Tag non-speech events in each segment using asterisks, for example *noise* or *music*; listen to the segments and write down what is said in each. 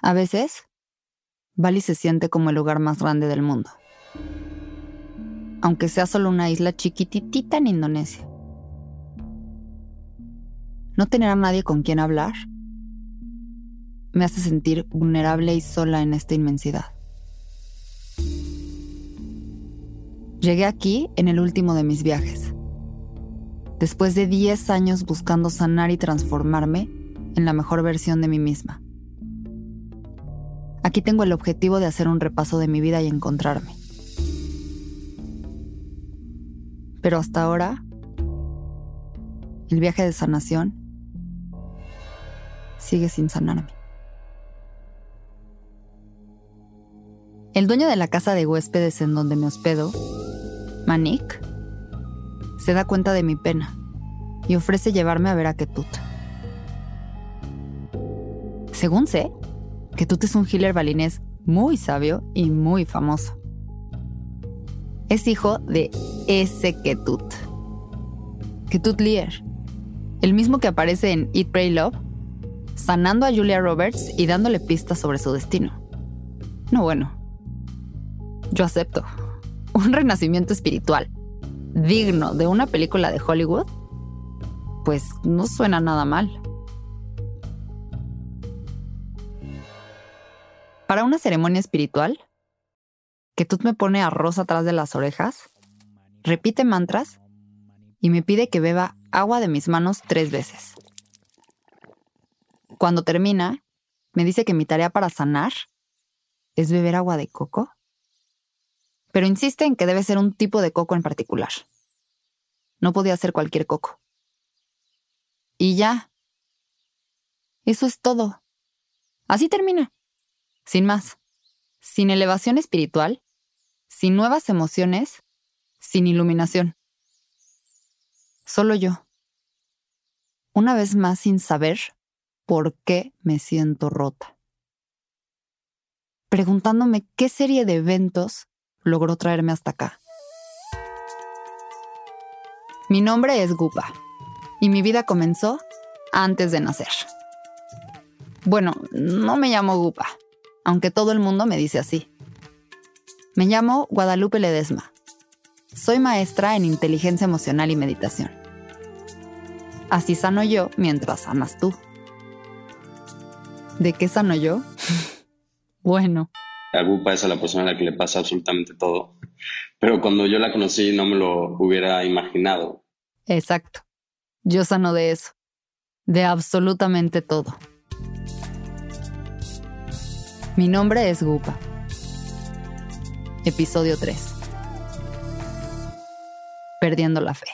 A veces, Bali se siente como el lugar más grande del mundo. Aunque sea solo una isla chiquititita en Indonesia. No tener a nadie con quien hablar me hace sentir vulnerable y sola en esta inmensidad. Llegué aquí en el último de mis viajes, después de 10 años buscando sanar y transformarme en la mejor versión de mí misma. Aquí tengo el objetivo de hacer un repaso de mi vida y encontrarme. Pero hasta ahora, el viaje de sanación sigue sin sanarme. El dueño de la casa de huéspedes en donde me hospedo, Manik, se da cuenta de mi pena y ofrece llevarme a ver a Ketut. Según sé, Ketut es un healer balinés muy sabio y muy famoso. Es hijo de ese Ketut. Ketut Lear, el mismo que aparece en Eat, Pray, Love, sanando a Julia Roberts y dándole pistas sobre su destino. No, bueno, yo acepto. Un renacimiento espiritual digno de una película de Hollywood, pues no suena nada mal. Para una ceremonia espiritual, que tú me pone arroz atrás de las orejas, repite mantras y me pide que beba agua de mis manos tres veces. Cuando termina, me dice que mi tarea para sanar es beber agua de coco pero insiste en que debe ser un tipo de coco en particular. No podía ser cualquier coco. Y ya. Eso es todo. Así termina. Sin más. Sin elevación espiritual, sin nuevas emociones, sin iluminación. Solo yo. Una vez más sin saber por qué me siento rota. Preguntándome qué serie de eventos logró traerme hasta acá. Mi nombre es Gupa y mi vida comenzó antes de nacer. Bueno, no me llamo Gupa, aunque todo el mundo me dice así. Me llamo Guadalupe Ledesma. Soy maestra en inteligencia emocional y meditación. Así sano yo mientras sanas tú. ¿De qué sano yo? *laughs* bueno, Agupa es a la persona a la que le pasa absolutamente todo. Pero cuando yo la conocí no me lo hubiera imaginado. Exacto. Yo sano de eso. De absolutamente todo. Mi nombre es Gupa. Episodio 3. Perdiendo la fe.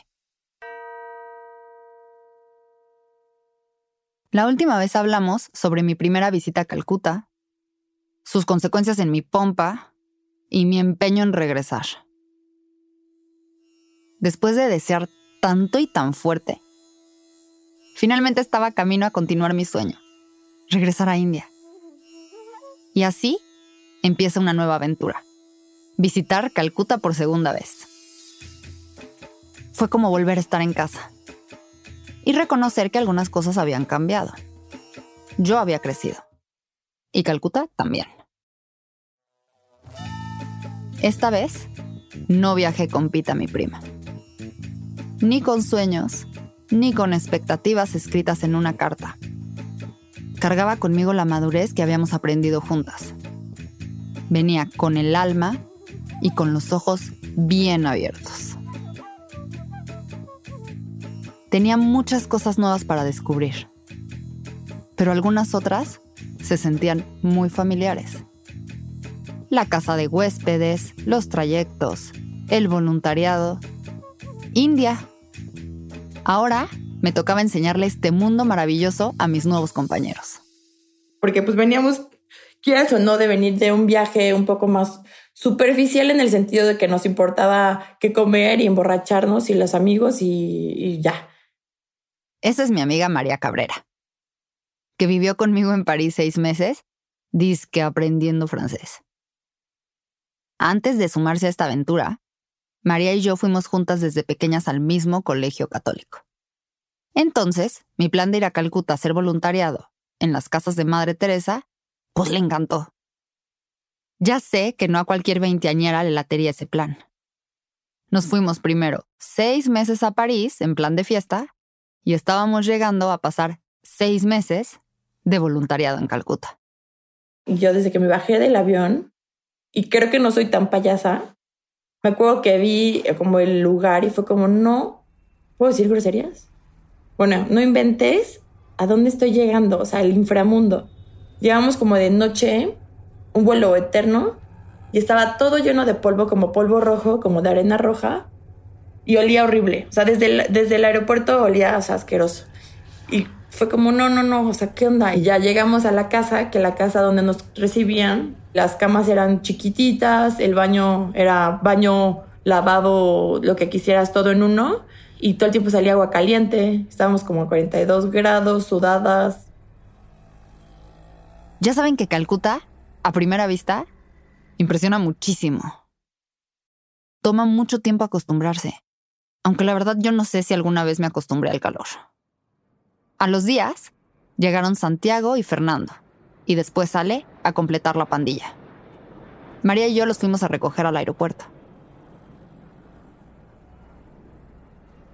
La última vez hablamos sobre mi primera visita a Calcuta sus consecuencias en mi pompa y mi empeño en regresar. Después de desear tanto y tan fuerte, finalmente estaba camino a continuar mi sueño, regresar a India. Y así empieza una nueva aventura, visitar Calcuta por segunda vez. Fue como volver a estar en casa y reconocer que algunas cosas habían cambiado. Yo había crecido y Calcuta también. Esta vez, no viajé con Pita, mi prima. Ni con sueños, ni con expectativas escritas en una carta. Cargaba conmigo la madurez que habíamos aprendido juntas. Venía con el alma y con los ojos bien abiertos. Tenía muchas cosas nuevas para descubrir, pero algunas otras se sentían muy familiares. La casa de huéspedes, los trayectos, el voluntariado. India. Ahora me tocaba enseñarle este mundo maravilloso a mis nuevos compañeros. Porque pues veníamos, quieras o no, de venir de un viaje un poco más superficial en el sentido de que nos importaba qué comer y emborracharnos y los amigos y, ya. Esa es mi amiga María Cabrera que vivió conmigo en París seis meses, disque aprendiendo francés. Antes de sumarse a esta aventura, María y yo fuimos juntas desde pequeñas al mismo colegio católico. Entonces, mi plan de ir a Calcuta a hacer voluntariado en las casas de Madre Teresa Pues le encantó. Ya sé que no a cualquier veinteañera le latería ese plan. Nos fuimos primero seis meses a París en plan de fiesta y estábamos llegando a pasar seis meses de voluntariado en Calcuta. Yo desde que me bajé del avión, y creo que no soy tan payasa, me acuerdo que vi como el lugar y fue como, no, ¿puedo decir groserías? Bueno, no inventes a dónde estoy llegando, o sea, el inframundo. Llegamos como de noche, un vuelo eterno, y estaba todo lleno de polvo, como polvo rojo, como de arena roja, y olía horrible. O sea, desde el, desde el aeropuerto olía asqueroso. Y fue como, no, no, no, o sea, ¿qué onda? Y ya llegamos a la casa, que la casa donde nos recibían, las camas eran chiquititas, el baño era baño lavado, lo que quisieras, todo en uno. Y todo el tiempo salía agua caliente, estábamos como a 42 grados, sudadas. Ya saben que Calcuta, a primera vista, impresiona muchísimo. Toma mucho tiempo acostumbrarse, aunque la verdad yo no sé si alguna vez me acostumbré al calor. A los días, llegaron Santiago y Fernando, y después sale a completar la pandilla. María y yo los fuimos a recoger al aeropuerto.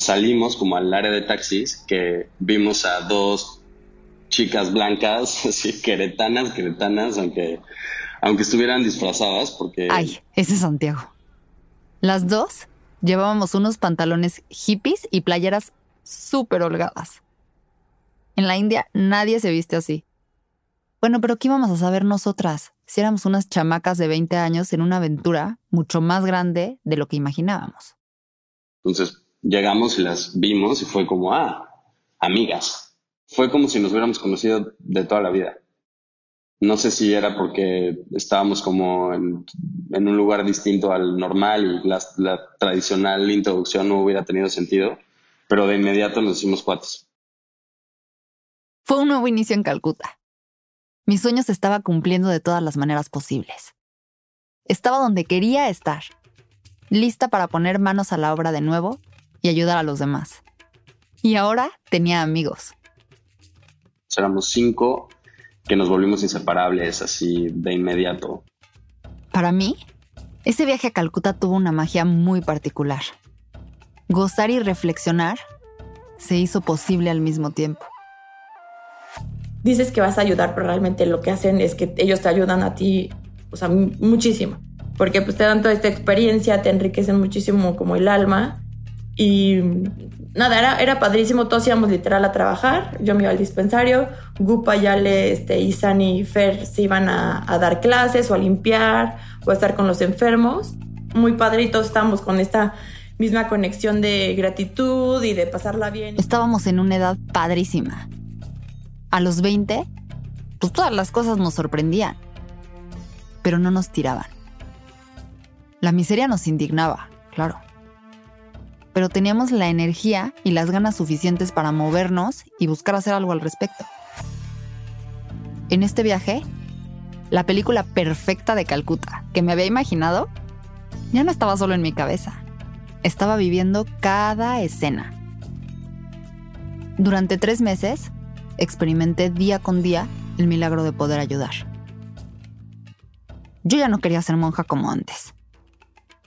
Salimos como al área de taxis que vimos a dos chicas blancas, *laughs* así queretanas, queretanas, aunque, aunque estuvieran disfrazadas, porque... Ay, ese es Santiago. Las dos llevábamos unos pantalones hippies y playeras súper holgadas. En la India nadie se viste así. Bueno, pero ¿qué íbamos a saber nosotras si éramos unas chamacas de 20 años en una aventura mucho más grande de lo que imaginábamos? Entonces llegamos y las vimos y fue como, ah, amigas. Fue como si nos hubiéramos conocido de toda la vida. No sé si era porque estábamos como en, un lugar distinto al normal y la, tradicional introducción no hubiera tenido sentido, pero de inmediato nos hicimos cuates. Fue un nuevo inicio en Calcuta. Mis sueños se estaba cumpliendo de todas las maneras posibles. Estaba donde quería estar, lista para poner manos a la obra de nuevo y ayudar a los demás. Y ahora tenía amigos. Éramos cinco que nos volvimos inseparables así de inmediato. Para mí, ese viaje a Calcuta tuvo una magia muy particular. Gozar y reflexionar se hizo posible al mismo tiempo dices que vas a ayudar, pero realmente lo que hacen es que ellos te ayudan a ti, o sea, muchísimo. Porque pues te dan toda esta experiencia, te enriquecen muchísimo como el alma. Y nada, era, era padrísimo. Todos íbamos literal a trabajar. Yo me iba al dispensario. Gupa, Yale, este, Isan y Fer se iban a, dar clases o a limpiar o a estar con los enfermos. Muy padritos, estamos con esta misma conexión de gratitud y de pasarla bien. Estábamos en una edad padrísima a los 20, pues todas las cosas nos sorprendían, pero no nos tiraban. La miseria nos indignaba, claro. Pero teníamos la energía y las ganas suficientes para movernos y buscar hacer algo al respecto. En este viaje, la película perfecta de Calcuta que me había imaginado ya no estaba solo en mi cabeza. Estaba viviendo cada escena. Durante tres meses experimenté día con día el milagro de poder ayudar. Yo ya no quería ser monja como antes,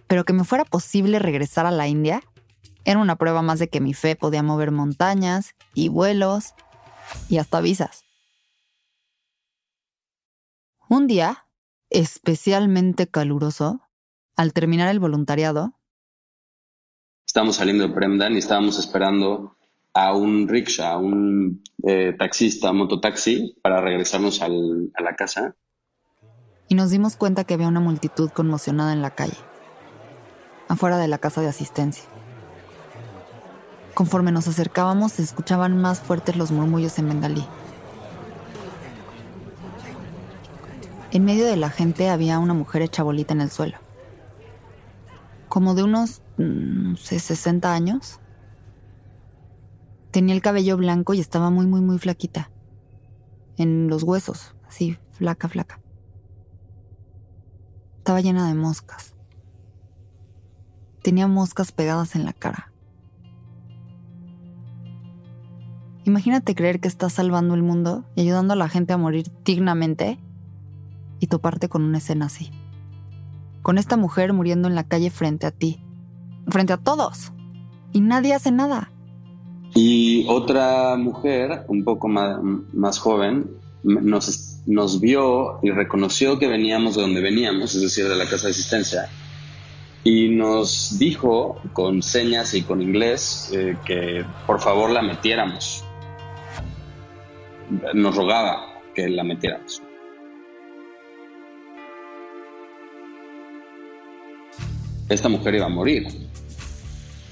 pero que me fuera posible regresar a la India era una prueba más de que mi fe podía mover montañas y vuelos y hasta visas. Un día, especialmente caluroso, al terminar el voluntariado, estábamos saliendo de Premdan y estábamos esperando a un rickshaw, a un eh, taxista, mototaxi, para regresarnos a la casa. Y nos dimos cuenta que había una multitud conmocionada en la calle, afuera de la casa de asistencia. Conforme nos acercábamos, se escuchaban más fuertes los murmullos en bengalí. En medio de la gente había una mujer hecha bolita en el suelo, como de unos, mm, no sé, 60 años Tenía el cabello blanco y estaba muy, muy, muy flaquita. En los huesos, así, flaca, flaca. Estaba llena de moscas. Tenía moscas pegadas en la cara. Imagínate creer que estás salvando el mundo y ayudando a la gente a morir dignamente y toparte con una escena así. Con esta mujer muriendo en la calle frente a ti, frente a todos, y nadie hace nada. Y otra mujer, un poco más, más joven, nos, nos vio y reconoció que veníamos de donde veníamos, es decir, de la casa de asistencia, y nos dijo con señas y con inglés eh, que por favor la metiéramos. Nos rogaba que la metiéramos. Esta mujer iba a morir.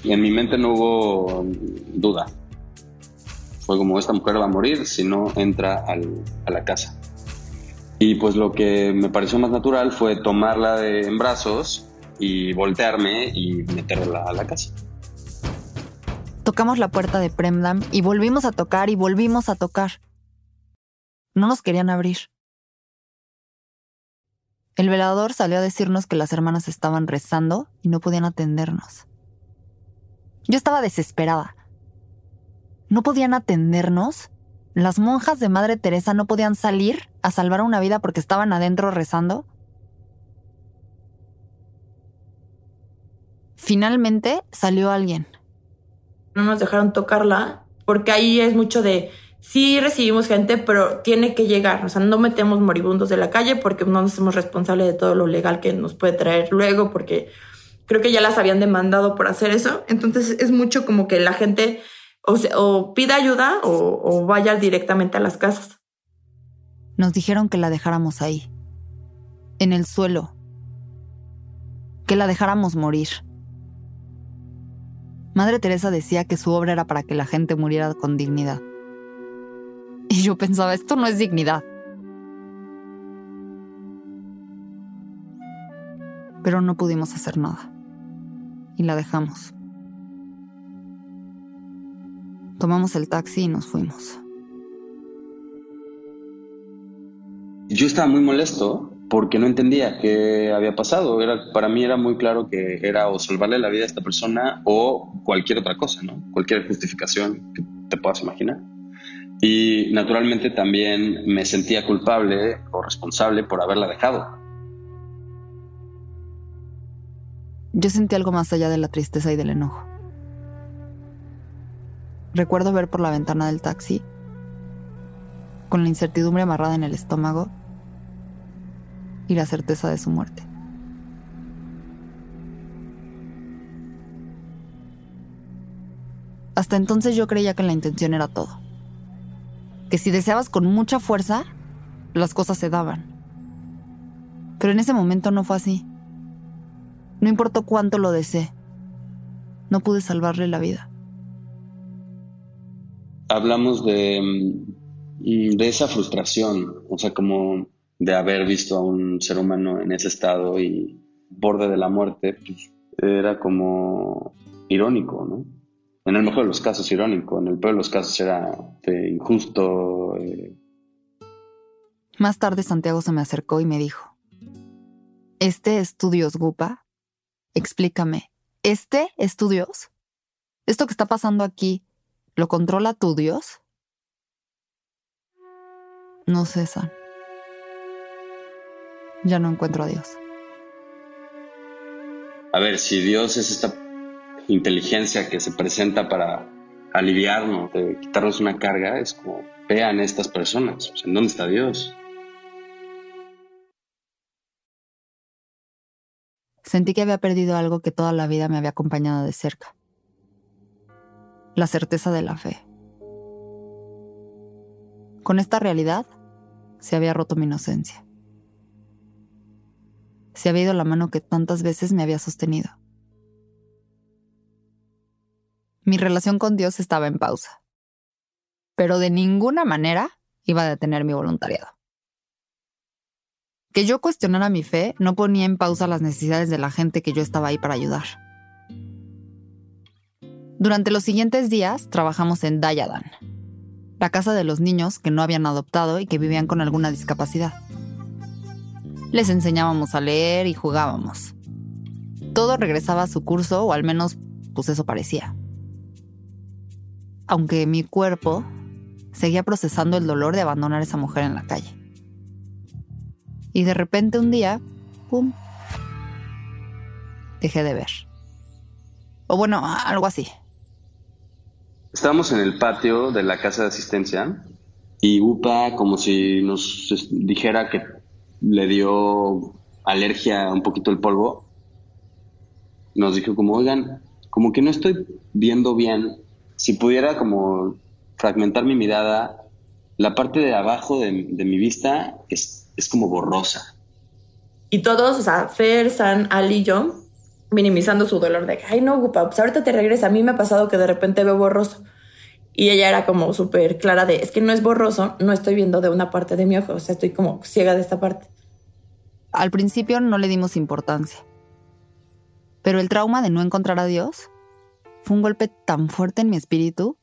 Y en mi mente no hubo duda. Fue como, esta mujer va a morir si no entra a la casa. Y pues lo que me pareció más natural fue tomarla de, en brazos y voltearme y meterla a la casa. Tocamos la puerta de Premdam y volvimos a tocar y volvimos a tocar. No nos querían abrir. El velador salió a decirnos que las hermanas estaban rezando y no podían atendernos. Yo estaba desesperada. ¿No podían atendernos? ¿Las monjas de Madre Teresa no podían salir a salvar una vida porque estaban adentro rezando? Finalmente salió alguien. No nos dejaron tocarla porque ahí es mucho de sí recibimos gente, pero tiene que llegar. O sea, no metemos moribundos de la calle porque no nos hacemos responsables de todo lo legal que nos puede traer luego, porque creo que ya las habían demandado por hacer eso. Entonces es mucho como que la gente o, pida ayuda o, o vaya directamente a las casas. Nos dijeron que la dejáramos ahí, en el suelo, que la dejáramos morir. Madre Teresa decía que su obra era para que la gente muriera con dignidad. *laughs* Yo pensaba, esto no es dignidad. Pero no pudimos hacer nada. Y la dejamos. Tomamos el taxi y nos fuimos. Yo estaba muy molesto porque no entendía qué había pasado. Era, para mí era muy claro que era o salvarle la vida a esta persona o cualquier otra cosa, ¿no? Cualquier justificación que te puedas imaginar. Y naturalmente también me sentía culpable o responsable por haberla dejado. Yo sentí algo más allá de la tristeza y del enojo. Recuerdo ver por la ventana del taxi, con la incertidumbre amarrada en el estómago, y la certeza de su muerte. Hasta entonces yo creía que la intención era todo. Que si deseabas con mucha fuerza, las cosas se daban. Pero en ese momento no fue así. No importó cuánto lo deseé. No pude salvarle la vida. Hablamos de, mm, de esa frustración, o sea, como de haber visto a un ser humano en ese estado y borde de la muerte, pues era como irónico, ¿no? En el mejor de los casos irónico, en el peor de los casos era injusto. Eh. Más tarde Santiago se me acercó y me dijo, ¿este es tu Dios, Gupa? Explícame, ¿este es tu Dios? ¿Esto que está pasando aquí lo controla tu Dios? No sé, San ya no encuentro a Dios. A ver, si Dios es esta inteligencia que se presenta para aliviarnos, de quitarnos una carga, es como, vean estas personas, ¿en dónde está Dios? Sentí que había perdido algo que toda la vida me había acompañado de cerca. La certeza de la fe. Con esta realidad se había roto mi inocencia se había ido la mano que tantas veces me había sostenido. Mi relación con Dios estaba en pausa, pero de ninguna manera iba a detener mi voluntariado. Que yo cuestionara mi fe no ponía en pausa las necesidades de la gente que yo estaba ahí para ayudar. Durante los siguientes días trabajamos en Dayadan, la casa de los niños que no habían adoptado y que vivían con alguna discapacidad. Les enseñábamos a leer y jugábamos. Todo regresaba a su curso, o al menos, pues eso parecía. Aunque mi cuerpo seguía procesando el dolor de abandonar a esa mujer en la calle. Y de repente un día, ¡pum! Dejé de ver. O bueno, algo así. Estábamos en el patio de la casa de asistencia y UPA como si nos dijera que le dio alergia un poquito el polvo. Nos dijo como, oigan, como que no estoy viendo bien. Si pudiera como fragmentar mi mirada, la parte de abajo de, mi vista es, es, como borrosa. Y todos, o sea, Fer, San, Ali y yo, minimizando su dolor de, ay no, Gupa, pues ahorita te regresa. A mí me ha pasado que de repente veo borroso. Y ella era como súper clara de, es que no es borroso, no estoy viendo de una parte de mi ojo, o sea, estoy como ciega de esta parte. Al principio no le dimos importancia. Pero el trauma de no encontrar a Dios fue un golpe tan fuerte en mi espíritu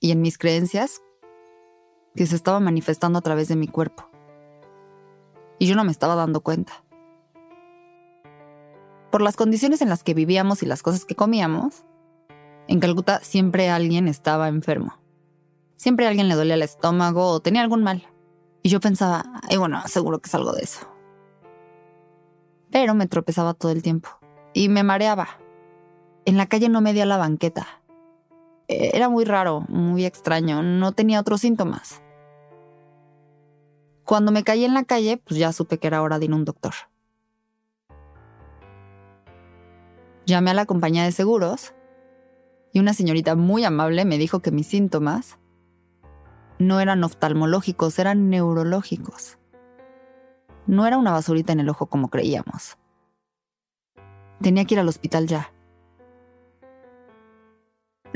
y en mis creencias que se estaba manifestando a través de mi cuerpo. Y yo no me estaba dando cuenta. Por las condiciones en las que vivíamos y las cosas que comíamos, en Calcuta siempre alguien estaba enfermo. Siempre alguien le dolía el estómago o tenía algún mal. Y yo pensaba, ay bueno, seguro que es algo de eso. Pero me tropezaba todo el tiempo y me mareaba. En la calle no me la banqueta. E, era muy raro, muy extraño, no tenía otros síntomas. Cuando me caí en la calle, pues ya supe que era hora de ir a un doctor. Llamé a la compañía de seguros y una señorita muy amable me dijo que mis síntomas no eran oftalmológicos, eran neurológicos. No era una basurita en el ojo como creíamos. Tenía que ir al hospital ya.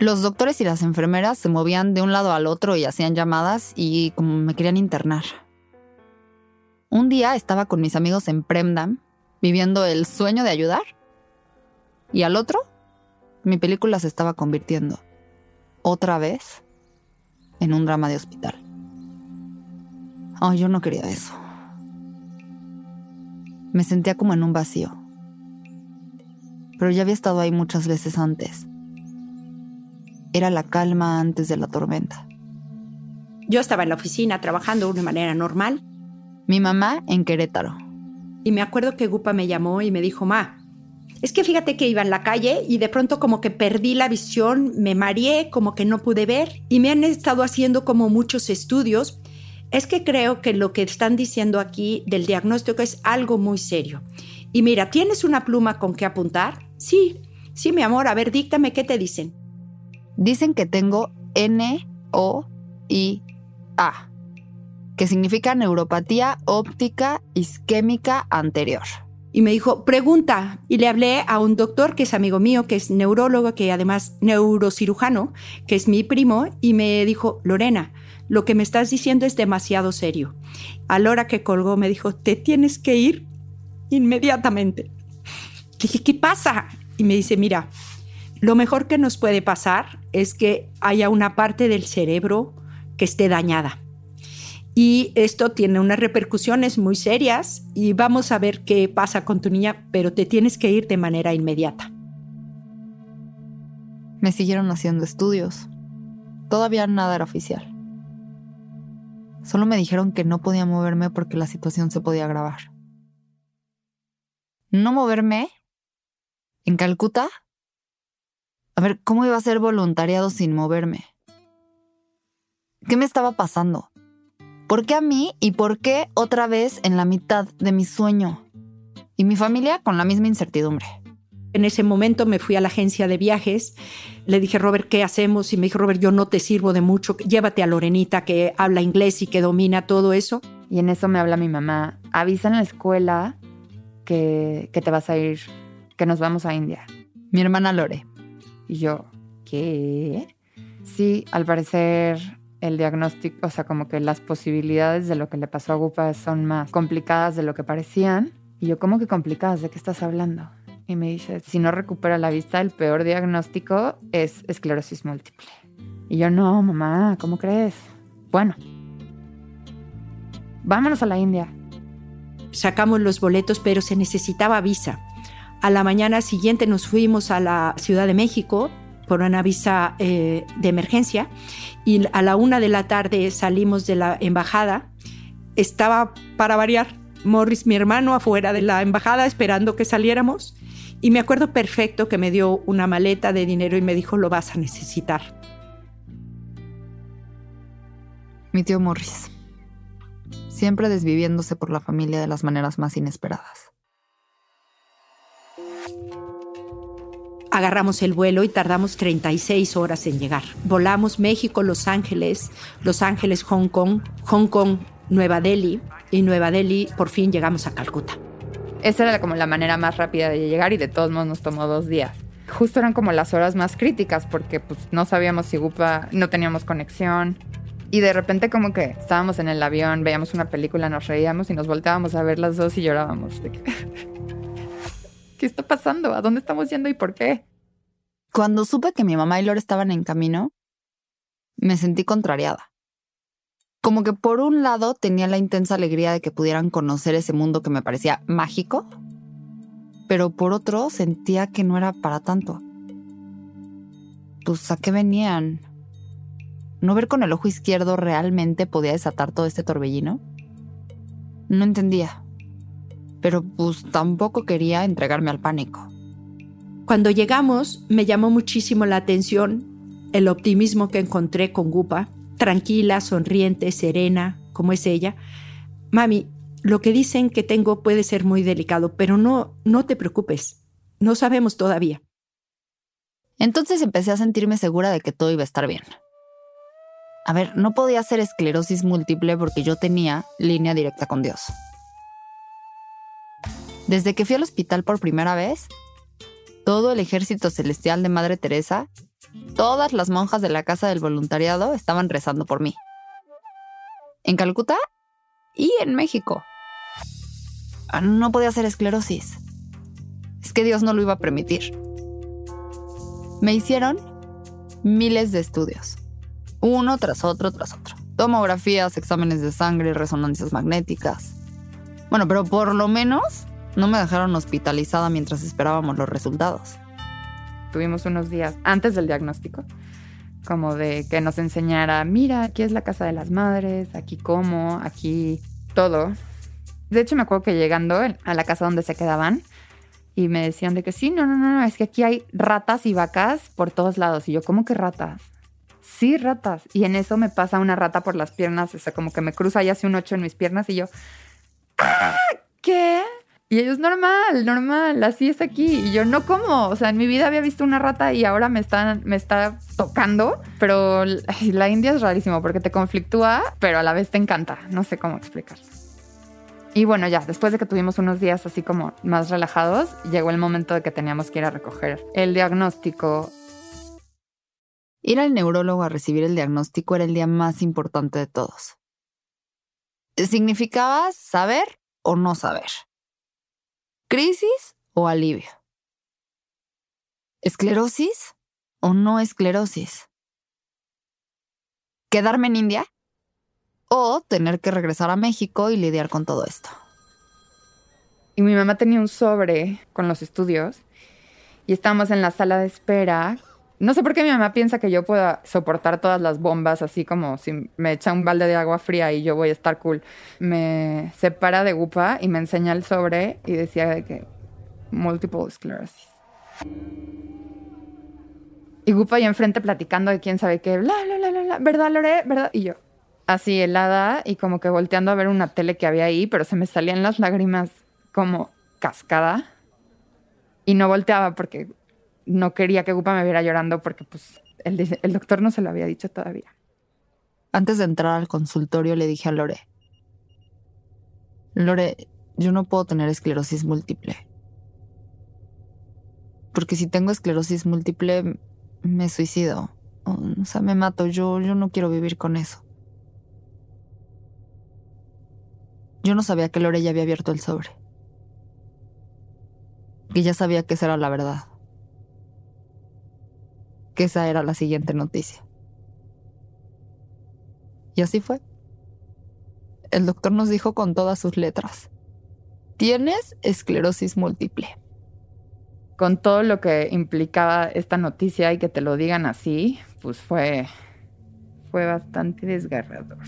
Los doctores y las enfermeras se movían de un lado al otro y hacían llamadas y como me querían internar. Un día estaba con mis amigos en Premdam, viviendo el sueño de ayudar. Y al otro, mi película se estaba convirtiendo, otra vez, en un drama de hospital. Ay, yo no quería eso. Me sentía como en un vacío. Pero ya había estado ahí muchas veces antes era la calma antes de la tormenta. Yo estaba en la oficina trabajando de una manera normal. Mi mamá en Querétaro. Y me acuerdo que Gupa me llamó y me dijo, Ma, es que fíjate que iba en la calle y de pronto como que perdí la visión, me mareé, como que no pude ver y me han estado haciendo como muchos estudios. Es que creo que lo que están diciendo aquí del diagnóstico es algo muy serio. Y mira, ¿tienes una pluma con que apuntar? Sí, sí, mi amor, a ver, díctame qué te dicen. Dicen que tengo N-O-I-A, que significa neuropatía óptica isquémica anterior. Y me dijo, pregunta. Y le hablé a un doctor que es amigo mío, que es neurólogo, que además neurocirujano, que es mi primo, y me dijo, Lorena, lo que me estás diciendo es demasiado serio. A la hora que colgó me dijo, te tienes que ir inmediatamente. dije, ¿qué pasa? Y me dice, mira, lo mejor que nos puede pasar es que haya una parte del cerebro que esté dañada. Y esto tiene unas repercusiones muy serias y vamos a ver qué pasa con tu niña, pero te tienes que ir de manera inmediata. Me siguieron haciendo estudios. Todavía nada era oficial. Solo me dijeron que no podía moverme porque la situación se podía agravar. No moverme en Calcuta a ver, ¿cómo iba a ser voluntariado sin moverme? ¿Qué me estaba pasando? ¿Por qué a mí y por qué otra vez en la mitad de mi sueño? Y mi familia con la misma incertidumbre. En ese momento me fui a la agencia de viajes, le dije, Robert, ¿qué hacemos? Y me dijo, Robert, yo no te sirvo de mucho, llévate a Lorenita que habla inglés y que domina todo eso. Y en eso me habla mi mamá, avisa en la escuela que, que te vas a ir, que nos vamos a India. Mi hermana Lore, y yo, ¿qué? Sí, al parecer el diagnóstico, o sea, como que las posibilidades de lo que le pasó a Gupa son más complicadas de lo que parecían. Y yo, ¿cómo que complicadas? ¿De qué estás hablando? Y me dice, si no recupera la vista, el peor diagnóstico es esclerosis múltiple. Y yo, no, mamá, ¿cómo crees? Bueno, vámonos a la India. Sacamos los boletos, pero se necesitaba visa. A la mañana siguiente nos fuimos a la Ciudad de México por una visa eh, de emergencia y a la una de la tarde salimos de la embajada. Estaba para variar Morris, mi hermano, afuera de la embajada esperando que saliéramos. Y me acuerdo perfecto que me dio una maleta de dinero y me dijo, lo vas a necesitar. Mi tío Morris, siempre desviviéndose por la familia de las maneras más inesperadas. Agarramos el vuelo y tardamos 36 horas en llegar. Volamos México, Los Ángeles, Los Ángeles, Hong Kong, Hong Kong, Nueva Delhi y Nueva Delhi por fin llegamos a Calcuta. Esa era como la manera más rápida de llegar y de todos modos nos tomó dos días. Justo eran como las horas más críticas porque pues, no sabíamos si Gupa, no teníamos conexión. Y de repente como que estábamos en el avión, veíamos una película, nos reíamos y nos volteábamos a ver las dos y llorábamos. *laughs* ¿Qué está pasando? ¿A dónde estamos yendo y por qué? Cuando supe que mi mamá y Lore estaban en camino, me sentí contrariada. Como que por un lado tenía la intensa alegría de que pudieran conocer ese mundo que me parecía mágico, pero por otro sentía que no era para tanto. Pues a qué venían? ¿No ver con el ojo izquierdo realmente podía desatar todo este torbellino? No entendía, pero pues tampoco quería entregarme al pánico. Cuando llegamos, me llamó muchísimo la atención el optimismo que encontré con Gupa, tranquila, sonriente, serena, como es ella. Mami, lo que dicen que tengo puede ser muy delicado, pero no, no te preocupes. No sabemos todavía. Entonces empecé a sentirme segura de que todo iba a estar bien. A ver, no podía ser esclerosis múltiple porque yo tenía línea directa con Dios. Desde que fui al hospital por primera vez, todo el ejército celestial de Madre Teresa, todas las monjas de la Casa del Voluntariado estaban rezando por mí. En Calcuta y en México. Ah, no podía ser esclerosis. Es que Dios no lo iba a permitir. Me hicieron miles de estudios, uno tras otro tras otro. Tomografías, exámenes de sangre, resonancias magnéticas. Bueno, pero por lo menos no me dejaron hospitalizada mientras esperábamos los resultados. Tuvimos unos días antes del diagnóstico, como de que nos enseñara, mira, aquí es la casa de las madres, aquí como, aquí todo. De hecho, me acuerdo que llegando a la casa donde se quedaban, y me decían de que sí, no, no, no, es que aquí hay ratas y vacas por todos lados. Y yo, ¿cómo que ratas? Sí, ratas. Y en eso me pasa una rata por las piernas, o sea, como que me cruza y hace un ocho en mis piernas y yo, ¡Ah! ¿qué? Y ellos, normal, normal, así es aquí. Y yo, no como. O sea, en mi vida había visto una rata y ahora me, están, me está tocando. Pero la India es rarísimo porque te conflictúa, pero a la vez te encanta. No sé cómo explicar. Y bueno, ya, después de que tuvimos unos días así como más relajados, llegó el momento de que teníamos que ir a recoger el diagnóstico. Ir al neurólogo a recibir el diagnóstico era el día más importante de todos. Significaba saber o no saber ¿Crisis o alivio? ¿Esclerosis o no esclerosis? ¿Quedarme en India? ¿O tener que regresar a México y lidiar con todo esto? Y mi mamá tenía un sobre con los estudios y estábamos en la sala de espera. No sé por qué mi mamá piensa que yo pueda soportar todas las bombas, así como si me echa un balde de agua fría y yo voy a estar cool. Me separa de Gupa y me enseña el sobre y decía que multiple sclerosis. Y Gupa ahí enfrente platicando de quién sabe qué, bla, bla, bla, bla, ¿verdad, Lore? ¿Verdad? Y yo, así helada y como que volteando a ver una tele que había ahí, pero se me salían las lágrimas como cascada. Y no volteaba porque no quería que Gupa me viera llorando porque pues el, doctor no se lo había dicho todavía. Antes de entrar al consultorio le dije a Lore, Lore, yo no puedo tener esclerosis múltiple. Porque si tengo esclerosis múltiple, me suicido. O sea, me mato. Yo, yo no quiero vivir con eso. Yo no sabía que Lore ya había abierto el sobre. Que ya sabía que esa era la verdad que esa era la siguiente noticia. Y así fue. El doctor nos dijo con todas sus letras, tienes esclerosis múltiple. Con todo lo que implicaba esta noticia y que te lo digan así, pues fue, fue bastante desgarrador.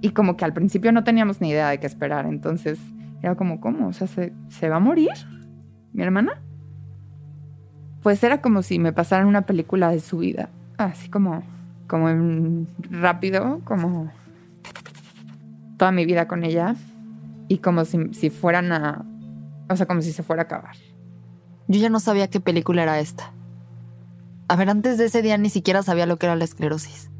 Y como que al principio no teníamos ni idea de qué esperar, entonces era como, ¿cómo? O sea, ¿se, ¿se va a morir mi hermana? Pues era como si me pasaran una película de su vida, así como, como en rápido, como toda mi vida con ella y como si, si fueran a, o sea, como si se fuera a acabar. Yo ya no sabía qué película era esta. A ver, antes de ese día ni siquiera sabía lo que era la esclerosis.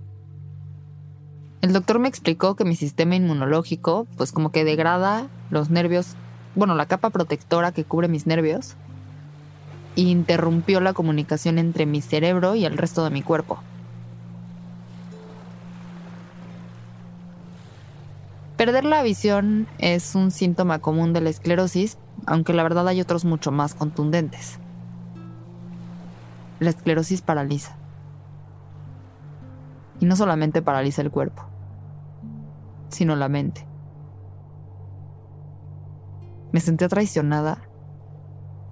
El doctor me explicó que mi sistema inmunológico, pues como que degrada los nervios, bueno, la capa protectora que cubre mis nervios, interrumpió la comunicación entre mi cerebro y el resto de mi cuerpo. Perder la visión es un síntoma común de la esclerosis, aunque la verdad hay otros mucho más contundentes. La esclerosis paraliza. Y no solamente paraliza el cuerpo, sino la mente. Me sentía traicionada,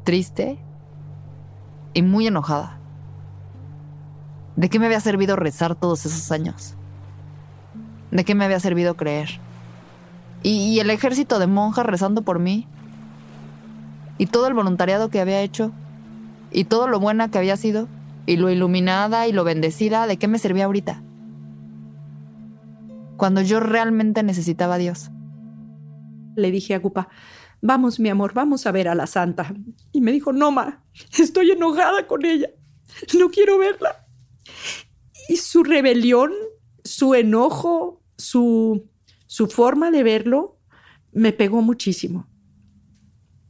triste y muy enojada. ¿De qué me había servido rezar todos esos años? ¿De qué me había servido creer? Y, el ejército de monjas rezando por mí. Y todo el voluntariado que había hecho. Y todo lo buena que había sido. Y lo iluminada y lo bendecida. ¿De qué me servía ahorita? Cuando yo realmente necesitaba a Dios. Le dije a Gupa, vamos mi amor, vamos a ver a la santa. Y me dijo, no, ma, estoy enojada con ella. No quiero verla. Y su rebelión, su enojo, su su forma de verlo me pegó muchísimo.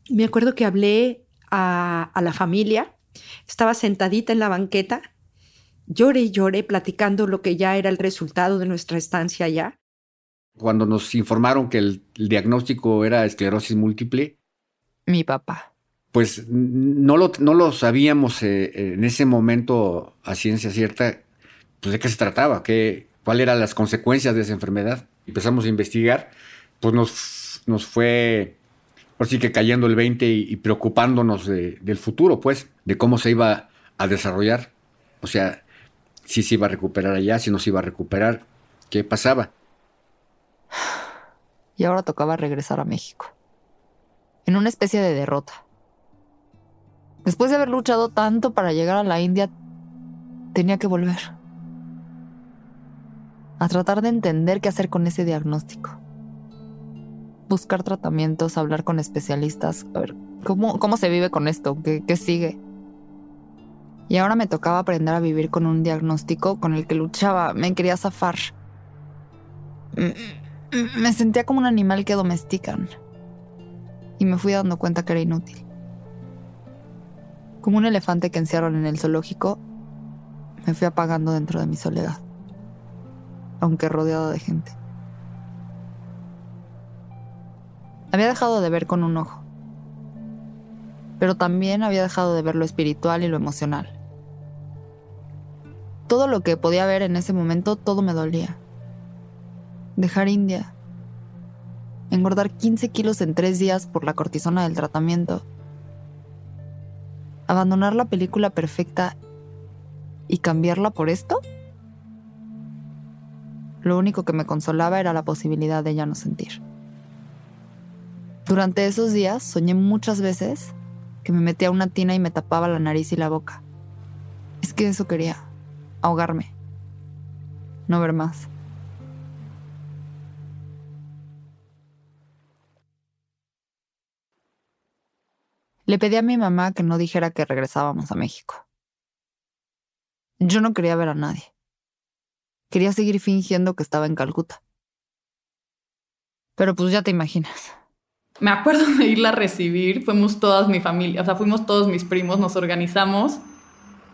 Me acuerdo que hablé a, la familia, estaba sentadita en la banqueta, lloré y lloré platicando lo que ya era el resultado de nuestra estancia allá. Cuando nos informaron que el, diagnóstico era esclerosis múltiple. Mi papá. Pues no lo, no lo sabíamos eh, en ese momento a ciencia cierta, pues de qué se trataba, qué, cuáles eran las consecuencias de esa enfermedad empezamos a investigar, pues nos, nos fue, así que cayendo el 20 y, preocupándonos del futuro, pues, de cómo se iba a desarrollar. O sea, si se iba a recuperar allá, si no se iba a recuperar, qué pasaba. Y ahora tocaba regresar a México. En una especie de derrota. Después de haber luchado tanto para llegar a la India, tenía que volver a tratar de entender qué hacer con ese diagnóstico. Buscar tratamientos, hablar con especialistas, a ver cómo, cómo se vive con esto, ¿Qué, qué sigue. Y ahora me tocaba aprender a vivir con un diagnóstico con el que luchaba, me quería zafar. Me sentía como un animal que domestican. Y me fui dando cuenta que era inútil. Como un elefante que encierran en el zoológico, me fui apagando dentro de mi soledad aunque rodeado de gente. Había dejado de ver con un ojo, pero también había dejado de ver lo espiritual y lo emocional. Todo lo que podía ver en ese momento, todo me dolía. Dejar India, engordar 15 kilos en tres días por la cortisona del tratamiento, abandonar la película perfecta y cambiarla por esto? Lo único que me consolaba era la posibilidad de ya no sentir. Durante esos días soñé muchas veces que me metía a una tina y me tapaba la nariz y la boca. Es que eso quería, ahogarme, no ver más. Le pedí a mi mamá que no dijera que regresábamos a México. Yo no quería ver a nadie. Quería seguir fingiendo que estaba en Calcuta. Pero pues ya te imaginas. Me acuerdo de irla a recibir, fuimos todas mi familia, o sea, fuimos todos mis primos, nos organizamos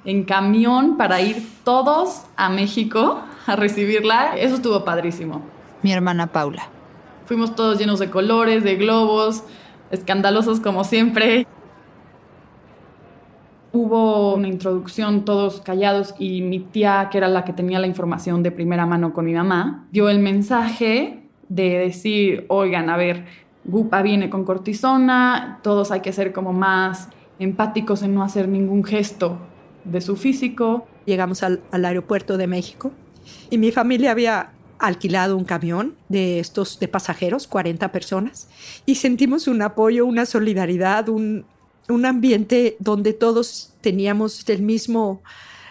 en camión para ir todos a México a recibirla. Eso estuvo padrísimo. Mi hermana Paula. Fuimos todos llenos de colores, de globos, escandalosos como siempre hubo una introducción todos callados y mi tía, que era la que tenía la información de primera mano con mi mamá, dio el mensaje de decir, oigan, a ver, Gupa viene con cortisona, todos hay que ser como más empáticos en no hacer ningún gesto de su físico. Llegamos al, al aeropuerto de México y mi familia había alquilado un camión de estos de pasajeros, 40 personas, y sentimos un apoyo, una solidaridad, un, un ambiente donde todos teníamos el mismo,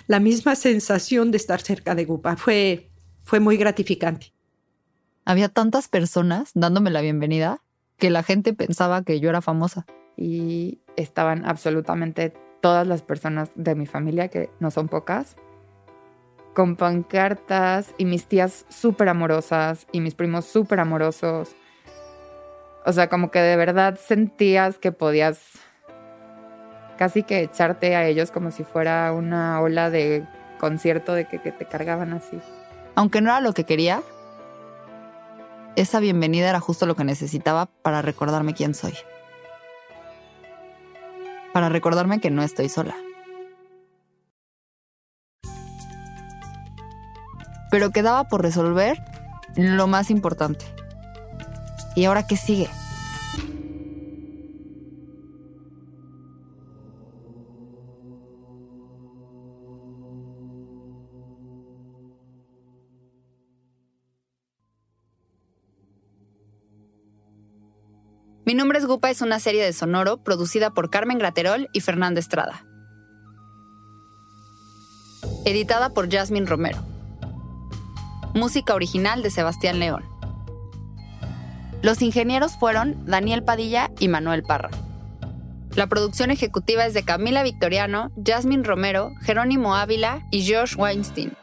la misma sensación de estar cerca de Gupa. Fue, fue muy gratificante. Había tantas personas dándome la bienvenida que la gente pensaba que yo era famosa. Y estaban absolutamente todas las personas de mi familia, que no son pocas, con pancartas y mis tías súper amorosas y mis primos súper amorosos. O sea, como que de verdad sentías que podías casi que echarte a ellos como si fuera una ola de concierto de que, te cargaban así. Aunque no era lo que quería, esa bienvenida era justo lo que necesitaba para recordarme quién soy. Para recordarme que no estoy sola. Pero quedaba por resolver lo más importante. ¿Y ahora qué sigue? Mi nombre es Gupa es una serie de Sonoro producida por Carmen Graterol y Fernanda Estrada. Editada por Jasmine Romero. Música original de Sebastián León. Los ingenieros fueron Daniel Padilla y Manuel Parra. La producción ejecutiva es de Camila Victoriano, Jasmine Romero, Jerónimo Ávila y Josh Weinstein.